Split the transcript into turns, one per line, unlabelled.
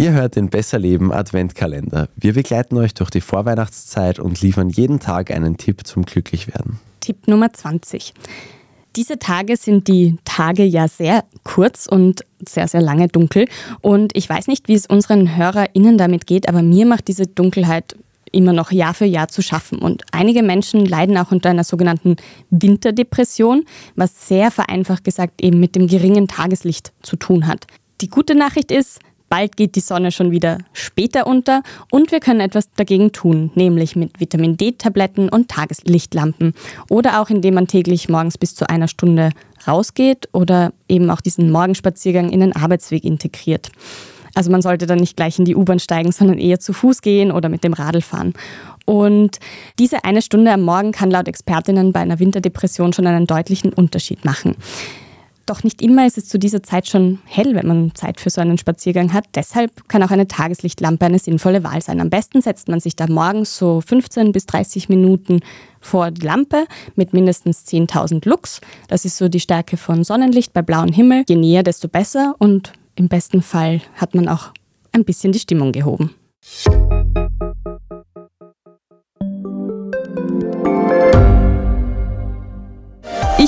Ihr hört den Besser Leben Adventkalender. Wir begleiten euch durch die Vorweihnachtszeit und liefern jeden Tag einen Tipp zum Glücklichwerden.
Tipp Nummer 20. Diese Tage sind die Tage ja sehr kurz und sehr, sehr lange dunkel. Und ich weiß nicht, wie es unseren HörerInnen damit geht, aber mir macht diese Dunkelheit immer noch Jahr für Jahr zu schaffen. Und einige Menschen leiden auch unter einer sogenannten Winterdepression, was sehr vereinfacht gesagt eben mit dem geringen Tageslicht zu tun hat. Die gute Nachricht ist, Bald geht die Sonne schon wieder später unter und wir können etwas dagegen tun, nämlich mit Vitamin D-Tabletten und Tageslichtlampen oder auch indem man täglich morgens bis zu einer Stunde rausgeht oder eben auch diesen Morgenspaziergang in den Arbeitsweg integriert. Also man sollte dann nicht gleich in die U-Bahn steigen, sondern eher zu Fuß gehen oder mit dem Radl fahren. Und diese eine Stunde am Morgen kann laut Expertinnen bei einer Winterdepression schon einen deutlichen Unterschied machen. Doch nicht immer ist es zu dieser Zeit schon hell, wenn man Zeit für so einen Spaziergang hat. Deshalb kann auch eine Tageslichtlampe eine sinnvolle Wahl sein. Am besten setzt man sich da morgens so 15 bis 30 Minuten vor die Lampe mit mindestens 10.000 Lux. Das ist so die Stärke von Sonnenlicht bei blauem Himmel. Je näher, desto besser. Und im besten Fall hat man auch ein bisschen die Stimmung gehoben.